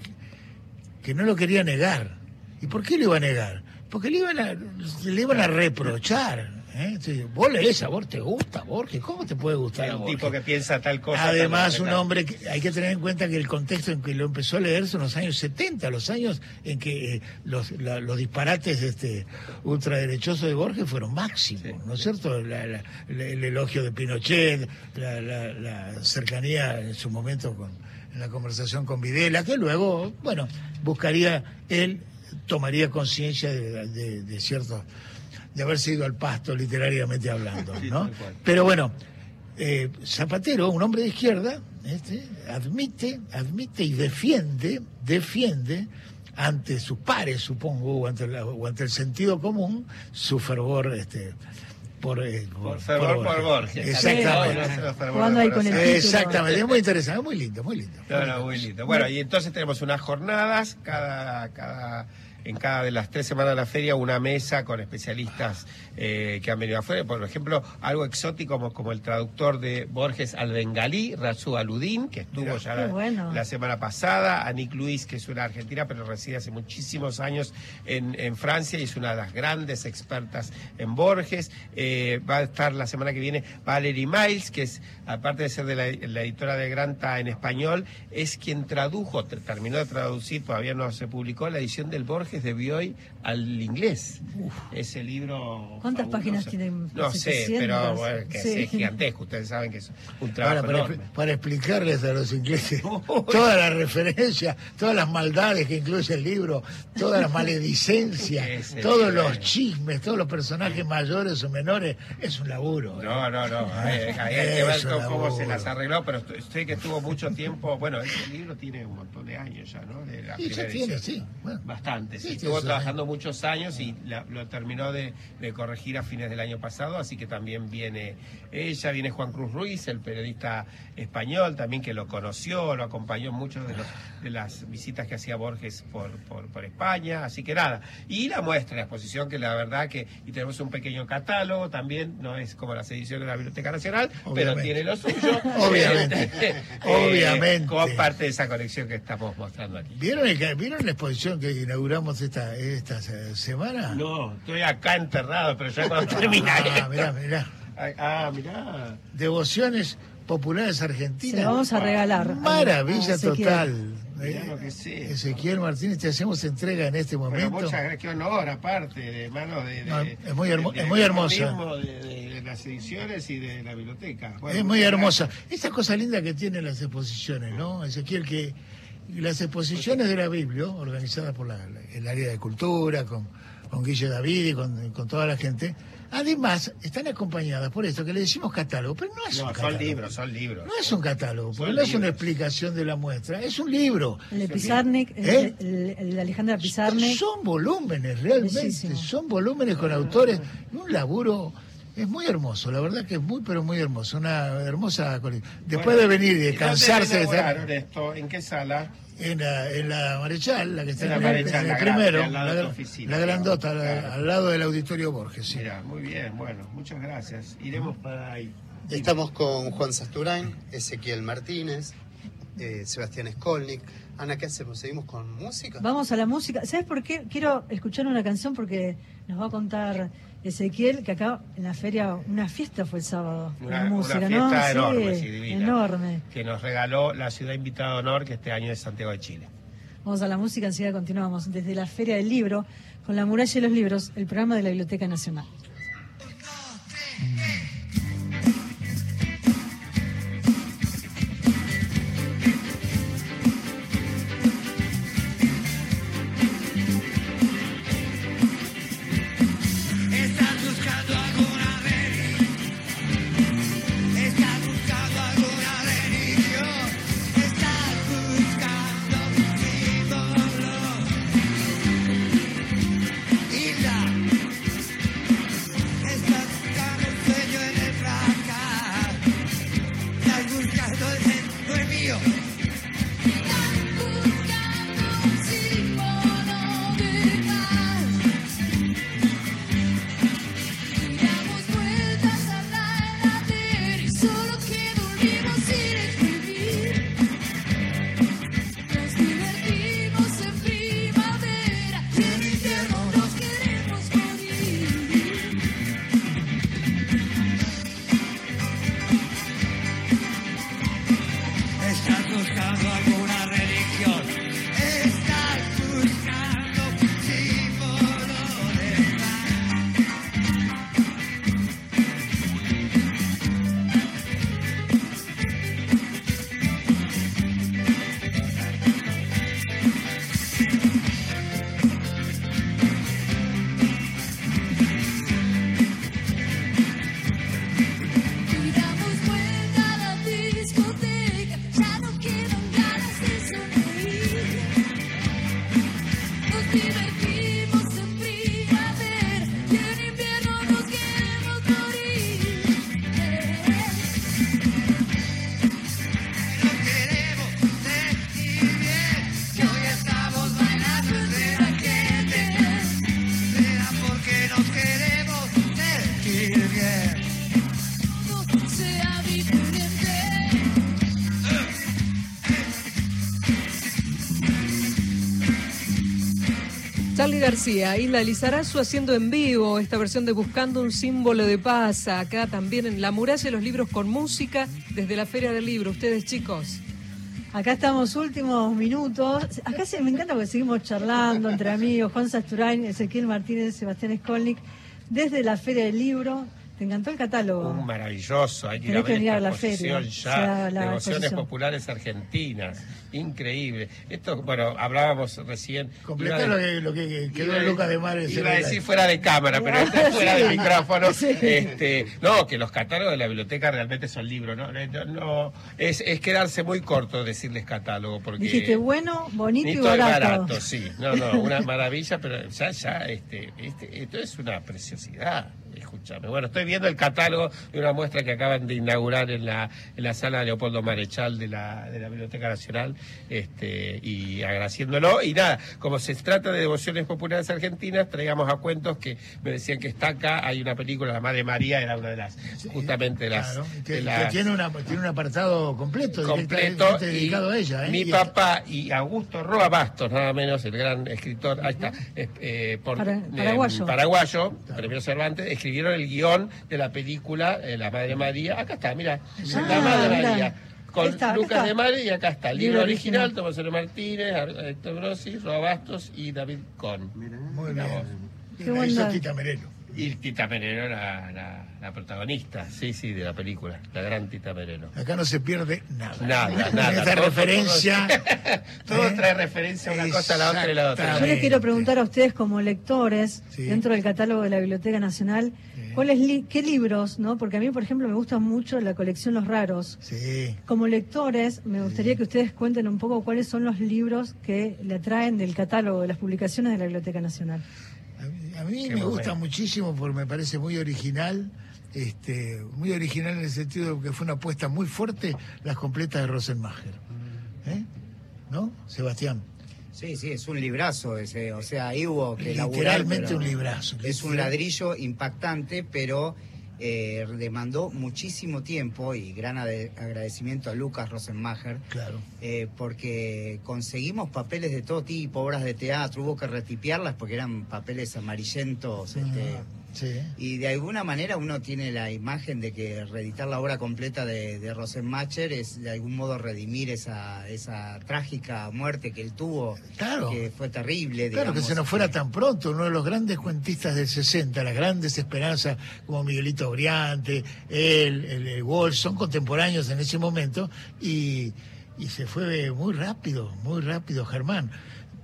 Que no lo quería negar. ¿Y por qué lo iba a negar? Porque le iban a, le iban a reprochar ¿Eh? vos lees a vos, te gusta Borges, ¿cómo te puede gustar Un tipo que piensa tal cosa. Además, un hombre que hay que tener en cuenta que el contexto en que lo empezó a leer son los años 70, los años en que eh, los, los disparates este, ultraderechosos de Borges fueron máximos, ¿no es cierto? el elogio de Pinochet, la, cercanía en su momento con la conversación con Videla, que luego, bueno, buscaría él, tomaría conciencia de, de ciertos de haber sido al pasto literariamente hablando, ¿no? Pero bueno, eh, Zapatero, un hombre de izquierda, este, admite, admite y defiende, defiende ante sus pares, supongo, o ante, o ante el sentido común, su fervor este, por, eh, por, fervor por, Borges. Exactamente. Exactamente, es muy interesante, muy lindo, muy lindo. muy lindo. Bueno, y entonces tenemos unas jornadas cada, cada en cada de las tres semanas de la feria una mesa con especialistas eh, que han venido afuera. Por ejemplo, algo exótico como, como el traductor de Borges al bengalí, Razu Aludín, que estuvo ya la, semana pasada, Anik Luis, que es una argentina, pero reside hace muchísimos años en, en Francia y es una de las grandes expertas en Borges. Eh, va a estar la semana que viene Valerie Miles, que es, aparte de ser de la, editora de Granta en español, es quien tradujo, terminó de traducir, todavía no se publicó, la edición del Borges de Bioy al inglés. Ese libro. ¿Cuántas páginas tiene? No sé, pero es gigantesco. Ustedes saben que es un trabajo. para, para, explicarles a los ingleses todas las referencias, todas las maldades que incluye el libro, todas las maledicencias, todos los chismes, todos los personajes mayores o menores, es un laburo. No, no, no. Hay, que ver cómo, se las arregló, pero sé que estuvo mucho tiempo. Bueno, este libro tiene un montón de años ya, ¿no? De sí, ya tiene, sí. Bastante, sí. Estuvo trabajando muchos años y lo terminó de, corregir a fines del año pasado, así que también viene ella, viene Juan Cruz Ruiz, el periodista español, también que lo conoció, lo acompañó en muchas de, de las visitas que hacía Borges por, por, España, así que nada. Y la muestra, la exposición, que la verdad que, y tenemos un pequeño catálogo también, no es como las ediciones de la Biblioteca Nacional, pero tiene lo suyo. Obviamente. Eh, Obviamente. Como parte de esa colección que estamos mostrando aquí. ¿Vieron, ¿Vieron la exposición que inauguramos esta, esta semana? No, estoy acá enterrado, pero ya cuando termina. Ah, mirá, mirá. Ah, mirá. Devociones populares argentinas. Se vamos a regalar. Maravilla total. Ezequiel Martínez, te hacemos entrega en este momento. Pero muchas gracias, qué honor, aparte, de mano de. es muy, es muy hermosa. De, las ediciones y de la biblioteca. es muy hermosa. Esa cosa linda que tienen las exposiciones, ¿no? Ezequiel, que las exposiciones de la Biblia, organizadas por el área de cultura, con, con Guille David y con, con toda la gente, Además, están acompañadas por esto que le decimos catálogo, pero no es un catálogo. Son libros, son libros. No es un catálogo, porque no es una explicación de la muestra, es un libro. El de Pizarnik, ¿Eh? el, de Alejandra Pizarnik. Son volúmenes, realmente, son volúmenes con autores, un laburo es muy hermoso, la verdad que es muy, pero muy hermoso. Una hermosa Después de venir y de cansarse de estar. esto? ¿En qué sala? En la, en la Marechal, la que está en, el, primero, la, grandota, al lado del Auditorio Borges. Mira, muy bien, bueno, muchas gracias. Iremos para ahí. Estamos con Juan Sasturain, Ezequiel Martínez, eh, Sebastián Skolnik. Ana, ¿qué hacemos? ¿Seguimos con música? Vamos a la música. ¿Sabes por qué? Quiero escuchar una canción porque nos va a contar Ezequiel, que acá en la feria una fiesta fue el sábado. Una, música, fiesta enorme, sí, divina, enorme. Que nos regaló la ciudad invitada de honor, que este año es Santiago de Chile. Vamos a la música, enseguida continuamos desde la Feria del Libro, con la muralla de los libros, el programa de la Biblioteca Nacional. García, Isla Lizarazu haciendo en vivo esta versión de Buscando un símbolo de paz, acá también en La muralla los libros con música desde la Feria del Libro. Ustedes chicos. Acá estamos últimos minutos. Acá se, me encanta porque seguimos charlando entre amigos, Juan Sasturain, Ezequiel Martínez, Sebastián Skolnik, desde la Feria del Libro. ¿Te encantó el catálogo? Un maravilloso. Hay que ir a ver esta la feria, ya, Devociones Populares Argentinas. Increíble. Esto, bueno, hablábamos recién. Completar lo, que, lo que quedó Lucas de Mares. Iba a decir fuera de cámara, pero esto es fuera de micrófono. Este, no, que los catálogos de la biblioteca realmente son libros. No, no, es, es quedarse muy corto decirles catálogo. Porque Dijiste bueno, bonito y barato. barato. Sí, no, no, una maravilla, pero ya, ya, este, este, esto es una preciosidad escúchame. Bueno, estoy viendo el catálogo de una muestra que acaban de inaugurar en la, en la sala Leopoldo Marechal de la, de la Biblioteca Nacional este, y agraciéndolo. Y nada, como se trata de devociones populares argentinas, traigamos a cuentos que me decían que está acá. Hay una película, La Madre María, era una de las, justamente de las. que, tiene, una, tiene un apartado completo, completo dedicado a ella. ¿eh? Mi papá y Augusto Roa Bastos, nada menos, el gran escritor, ahí está, eh, por, paraguayo, paraguayo premio Cervantes, escribieron el guion de la película eh, La Madre María. Acá está, mira, ah, La Madre María. Con Lucas de María y acá está. El libro, original, Tomás L. Martínez, Héctor Grossi, Roa Bastos y David Con. Muy bien. Qué. Tita Merelo. Y Tita Merelo, la, la, protagonista, sí, sí, de la película, la gran Tita Merelo. Acá no se pierde nada. Nada, nada. Esta referencia. Todo, ¿eh? trae referencia una cosa a la otra y la otra. Yo les quiero preguntar a ustedes como lectores, dentro del catálogo de la Biblioteca Nacional, ¿cuáles ¿qué libros, no? Porque a mí, por ejemplo, me gusta mucho la colección Los Raros. Sí. Como lectores, me gustaría que ustedes cuenten un poco cuáles son los libros que le traen del catálogo de las publicaciones de la Biblioteca Nacional. A mí me gusta muchísimo porque me parece muy original, este, muy original en el sentido de que fue una apuesta muy fuerte las completas de Rosenmacher. ¿Eh? ¿No, Sebastián? Sí, sí, es un librazo ese, o sea, ahí hubo que Literalmente un librazo. Es un ladrillo impactante, pero eh, demandó muchísimo tiempo y gran agradecimiento a Lucas Rosenmacher, claro. Eh, porque conseguimos papeles de todo tipo, obras de teatro, hubo que retipiarlas porque eran papeles amarillentos. Este, y de alguna manera uno tiene la imagen de que reeditar la obra completa de, de Rosenmacher es de algún modo redimir esa, esa trágica muerte que él tuvo, claro. que fue terrible. Claro, que se nos fuera tan pronto, uno de los grandes cuentistas del 60, las grandes esperanzas como Miguelito Briante, él, el, el son contemporáneos en ese momento y, y se fue muy rápido, muy rápido Germán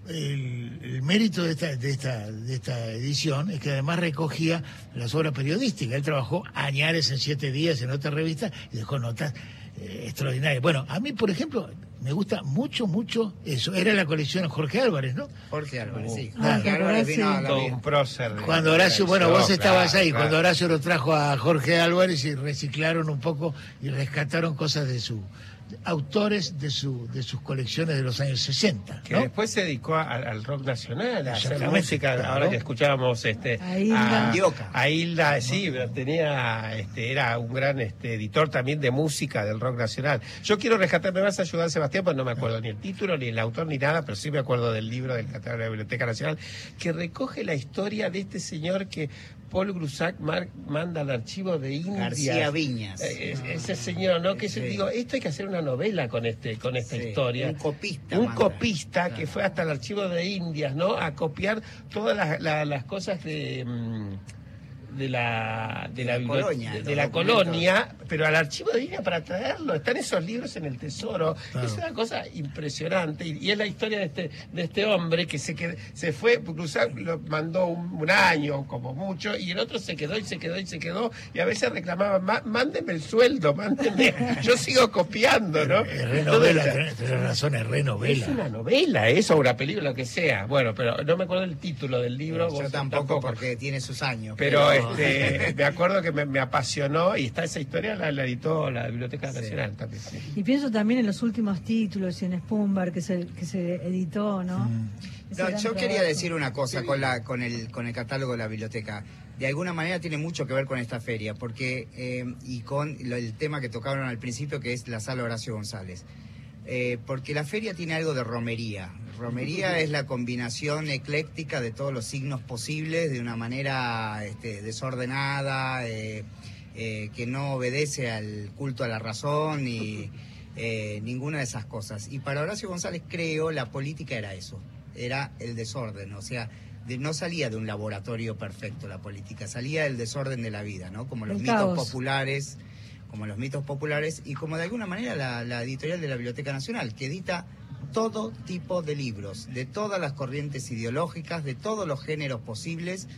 el, mérito de esta, de, esta, de esta edición es que además recogía las obras periodísticas. Él trabajó añares en siete días en otra revista y dejó notas eh, extraordinarias. Bueno, a mí, por ejemplo, me gusta mucho, mucho eso. Era la colección Jorge Álvarez, ¿no? Jorge Álvarez, sí. Ah, Jorge Álvarez vino un prócer. Cuando Horacio, bueno, vos estabas ahí, cuando Horacio lo trajo a Jorge Álvarez y reciclaron un poco y rescataron cosas de su autores de, su, de sus colecciones de los años 60. Que después se dedicó al rock nacional, a hacer música, ahora que escuchábamos este, a Hilda, a, Hilda sí, tenía, este, era un gran este, editor también de música del rock nacional. Yo quiero rescatar, me vas a ayudar Sebastián, pues no me acuerdo ni el título, ni el autor, ni nada, pero sí me acuerdo del libro del catálogo de la Biblioteca Nacional, que recoge la historia de este señor que Paul Grusac manda al archivo de India. García Viñas. Eh, ese señor, ¿no? Que digo, esto hay que hacer una novela con este, con esta historia. Un copista. Un copista que fue hasta el archivo de Indias, ¿no? A copiar todas las, cosas de. Mm, de la, de, la, colonia, de, la colonia, pero al archivo de India para traerlo. Están esos libros en el tesoro. Es una cosa impresionante. Y, es la historia de este, de este hombre que se, que, se fue, lo mandó un, año como mucho, y el otro se quedó y se quedó y se quedó. Y a veces reclamaba, mándenme el sueldo, mándenme. Yo sigo copiando, ¿no? Es renovela, tienes razón, es renovela. Es una novela, eso, una película, lo que sea. Bueno, pero no me acuerdo el título del libro. Yo tampoco, porque tiene sus años. pero este, me acuerdo que me, apasionó y está esa historia, la, editó la Biblioteca Nacional también. Y pienso también en los últimos títulos y en Spumbar que se, que se editó, ¿no? Mm. yo quería decir una cosa con, la, con, el, con el catálogo de la biblioteca. De alguna manera tiene mucho que ver con esta feria, porque eh, y con el tema que tocaron al principio, que es la sala Horacio González. Eh, porque la feria tiene algo de romería. Romería es la combinación ecléctica de todos los signos posibles de una manera este, desordenada, eh, eh, que no obedece al culto a la razón y ninguna de esas cosas. Y para Horacio González creo la política era eso, era el desorden, o sea, no salía de un laboratorio perfecto la política, salía del desorden de la vida, ¿no? Como los mitos populares, como los mitos populares y como de alguna manera la, editorial de la Biblioteca Nacional, que edita todo tipo de libros, de todas las corrientes ideológicas, de todos los géneros posibles.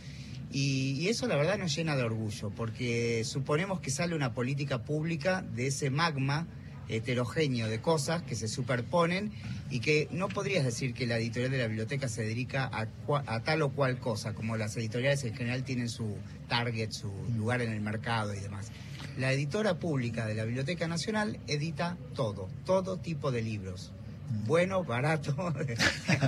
Y, eso la verdad nos llena de orgullo, porque suponemos que sale una política pública de ese magma heterogéneo de cosas que se superponen y que no podrías decir que la editorial de la biblioteca se dedica a, tal o cual cosa, como las editoriales en general tienen su target, su lugar en el mercado y demás. La editora pública de la Biblioteca Nacional edita todo, todo tipo de libros bueno, barato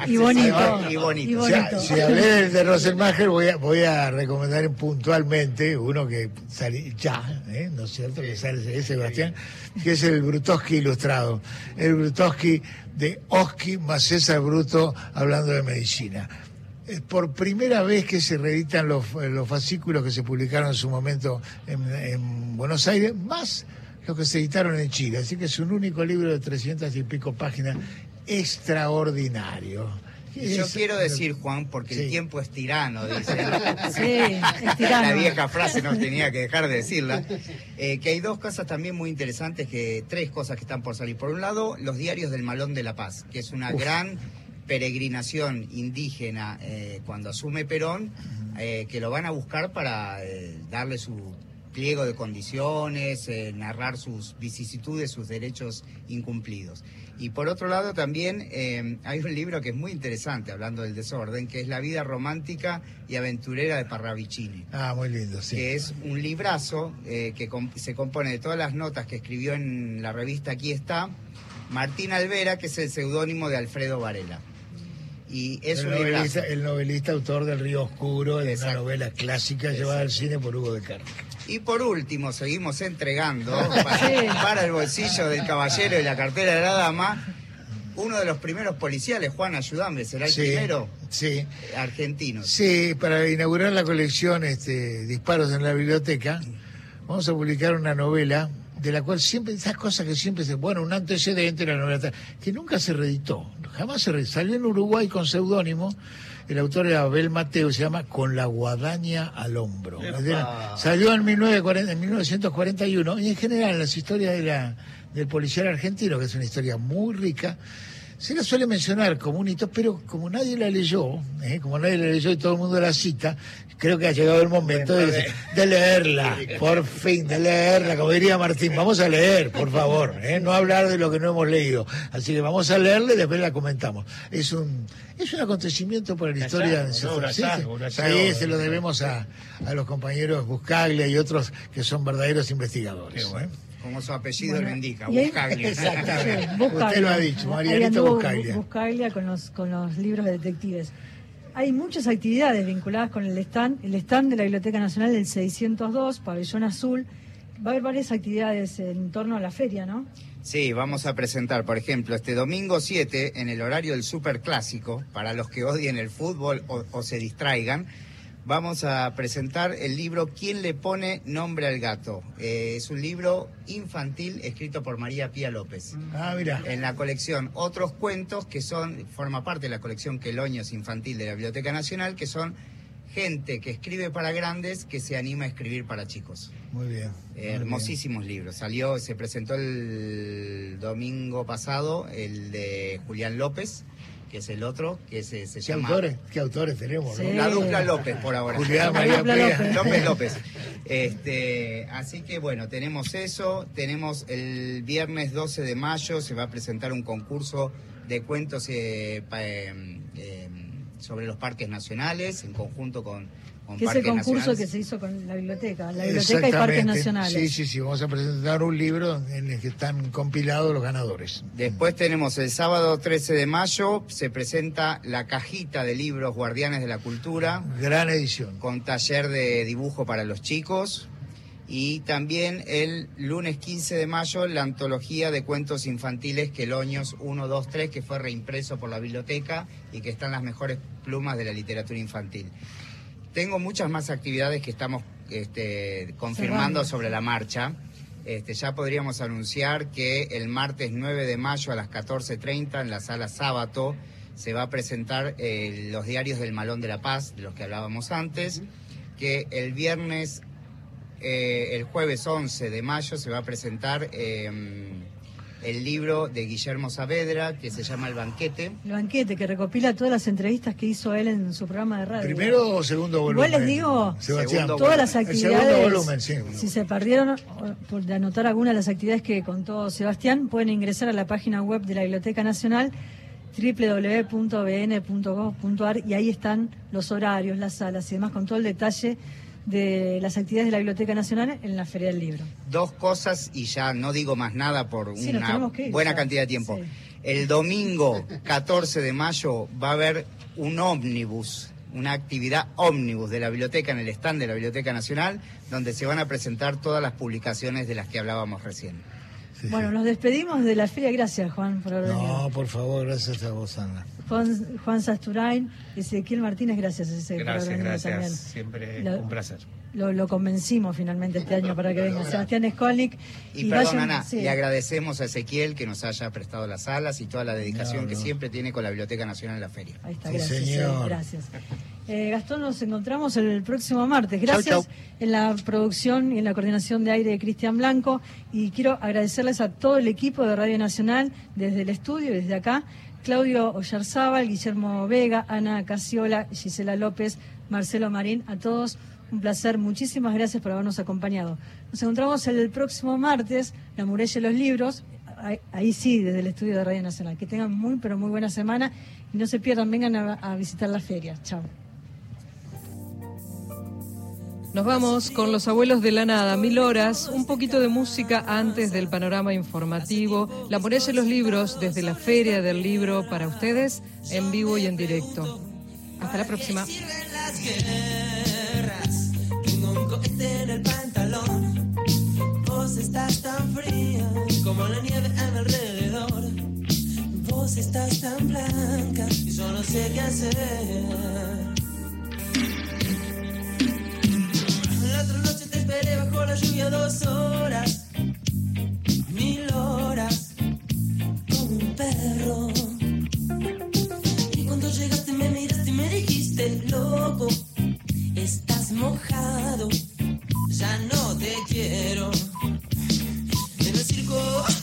y bonito. Y bonito. Si, hablé de Rosenmacher, voy a, voy a recomendar puntualmente uno que sale ya, ¿eh? ¿no es cierto? Que sale Sebastián, que es el Brutowski ilustrado. El Brutowski de Oski más César Bruto hablando de medicina. Es por primera vez que se reeditan los, los fascículos que se publicaron en su momento en, en Buenos Aires, más los que se editaron en Chile. Así que es un único libro de 300 y pico páginas extraordinario. Yo quiero decir, Juan, porque el tiempo es tirano, dice. Sí, es tirano. La vieja frase no tenía que dejar de decirla. Eh, que hay dos cosas también muy interesantes, que tres cosas que están por salir. Por un lado, los diarios del Malón de la Paz, que es una gran peregrinación indígena eh, cuando asume Perón, eh, que lo van a buscar para darle su pliego de condiciones, eh, narrar sus vicisitudes, sus derechos incumplidos. Y por otro lado también eh, hay un libro que es muy interesante, hablando del desorden, que es La vida romántica y aventurera de Parravicini. Ah, muy lindo, sí. Que es un librazo eh, que se compone de todas las notas que escribió en la revista Aquí está Martín Alvera, que es el seudónimo de Alfredo Varela. Y es el, novelista, el novelista autor del Río Oscuro, de una novela clásica llevada al cine por Hugo de Carlos. Y por último, seguimos entregando para, el bolsillo del caballero y la cartera de la dama uno de los primeros policiales, Juan, ayudame, ¿será el primero? Sí. Argentino. Sí, para inaugurar la colección este, Disparos en la Biblioteca, vamos a publicar una novela de la cual siempre, esas cosas que siempre se, bueno, un antecedente de la novela, que nunca se reeditó, jamás se reeditó, salió en Uruguay con seudónimo, el autor era Abel Mateo, se llama Con la guadaña al hombro. Salió en, 1941 y en general en las historias de la, del policial argentino, que es una historia muy rica, se la suele mencionar como un hito, pero como nadie la leyó, ¿eh? como nadie la leyó y todo el mundo la cita, creo que ha llegado el momento de, leerla, por fin, de leerla, como diría Martín, vamos a leer, por favor, ¿eh? no hablar de lo que no hemos leído. Así que vamos a leerla y después la comentamos. Es un, es un acontecimiento para la historia de sí, se lo debemos a, a los compañeros Buscaglia y otros que son verdaderos investigadores. ¿eh? Como su apellido lo indica, Buscaglia. Exactamente. Usted lo ha dicho, Marianita Buscaglia. Buscaglia con los, con los libros de detectives. Hay muchas actividades vinculadas con el stand, el stand de la Biblioteca Nacional del 602, Pabellón Azul. Va a haber varias actividades en torno a la feria, ¿no? Sí, vamos a presentar, por ejemplo, este domingo 7, en el horario del Super Clásico, para los que odien el fútbol o se distraigan, vamos a presentar el libro ¿Quién le pone nombre al gato? Eh, es un libro infantil escrito por María Pía López. Ah, mira. En la colección Otros Cuentos, que son, forma parte de la colección Queloños Infantil de la Biblioteca Nacional, que son gente que escribe para grandes que se anima a escribir para chicos. Muy bien. hermosísimos libros. Salió, se presentó el domingo pasado el de Julián López que es el otro, que se, se ¿Qué llama... Autores? ¿Qué autores tenemos? La dupla López por ahora. Julián María López. López López. Este, así que bueno, tenemos eso. Tenemos el viernes 12 de mayo, se va a presentar un concurso de cuentos eh, eh, eh, sobre los parques nacionales en conjunto con que es el concurso que se hizo con la biblioteca, la biblioteca y parques nacionales. Sí, sí, sí, vamos a presentar un libro en el que están compilados los ganadores. Después tenemos el sábado 13 de mayo, se presenta la cajita de libros Guardianes de la Cultura. Gran edición. Con taller de dibujo para los chicos. Y también el lunes 15 de mayo la antología de cuentos infantiles Queloños 1, 2, 3, que fue reimpreso por la biblioteca y que están las mejores plumas de la literatura infantil. Tengo muchas más actividades que estamos este, confirmando sobre la marcha. Este, ya podríamos anunciar que el martes 9 de mayo a las 14.30 en la sala Sábato se va a presentar eh, los diarios del Malón de la Paz, de los que hablábamos antes, que el viernes, eh, el jueves 11 de mayo se va a presentar em, el libro de Guillermo Saavedra, que se llama El Banquete. El Banquete, que recopila todas las entrevistas que hizo él en su programa de radio. ¿Primero o segundo volumen? Igual les digo, Sebastián. todas las actividades, si se perdieron por anotar algunas de las actividades que contó Sebastián, pueden ingresar a la página web de la Biblioteca Nacional www.bn.gov.ar y ahí están los horarios, las salas y demás con todo el detalle de las actividades de la Biblioteca Nacional en la Feria del Libro. Dos cosas y ya no digo más nada por una buena cantidad de tiempo. El domingo 14 de mayo va a haber un ómnibus, una actividad ómnibus de la biblioteca en el stand de la Biblioteca Nacional, donde se van a presentar todas las publicaciones de las que hablábamos recién bueno, nos despedimos de la feria. Gracias, Juan, por haber venido. No, por favor, gracias a vos, Ana. Juan, Juan Sasturain, Ezequiel Martínez, gracias. gracias, gracias. Siempre un placer. Lo, convencimos finalmente este año para que venga Sebastián Skolnik. Y, perdón, Ana, le agradecemos a Ezequiel que nos haya prestado las salas y toda la dedicación que siempre tiene con la Biblioteca Nacional de la Feria. Ahí está, gracias. Señor. gracias. Eh, Gastón, nos encontramos el próximo martes. Gracias en la producción y en la coordinación de aire de Cristian Blanco. Y quiero agradecerles a todo el equipo de Radio Nacional, desde el estudio y desde acá. Claudio Ollarzábal, Guillermo Vega, Ana Casiola, Gisela López, Marcelo Marín, a todos un placer, muchísimas gracias por habernos acompañado. Nos encontramos el próximo martes, La Muralla de los Libros, ahí, sí, desde el estudio de Radio Nacional. Que tengan muy, pero muy buena semana y no se pierdan, vengan a visitar la feria. Chao. Nos vamos con los abuelos de la nada, mil horas, un poquito de música antes del panorama informativo, la muralla de los libros desde la feria del libro para ustedes en vivo y en directo. Hasta la próxima. Estás tan blanca cuatro noches te esperé bajo la lluvia dos horas, mil horas, como un perro. Y cuando llegaste me miraste y me dijiste, loco, estás mojado, ya no te quiero. En el circo...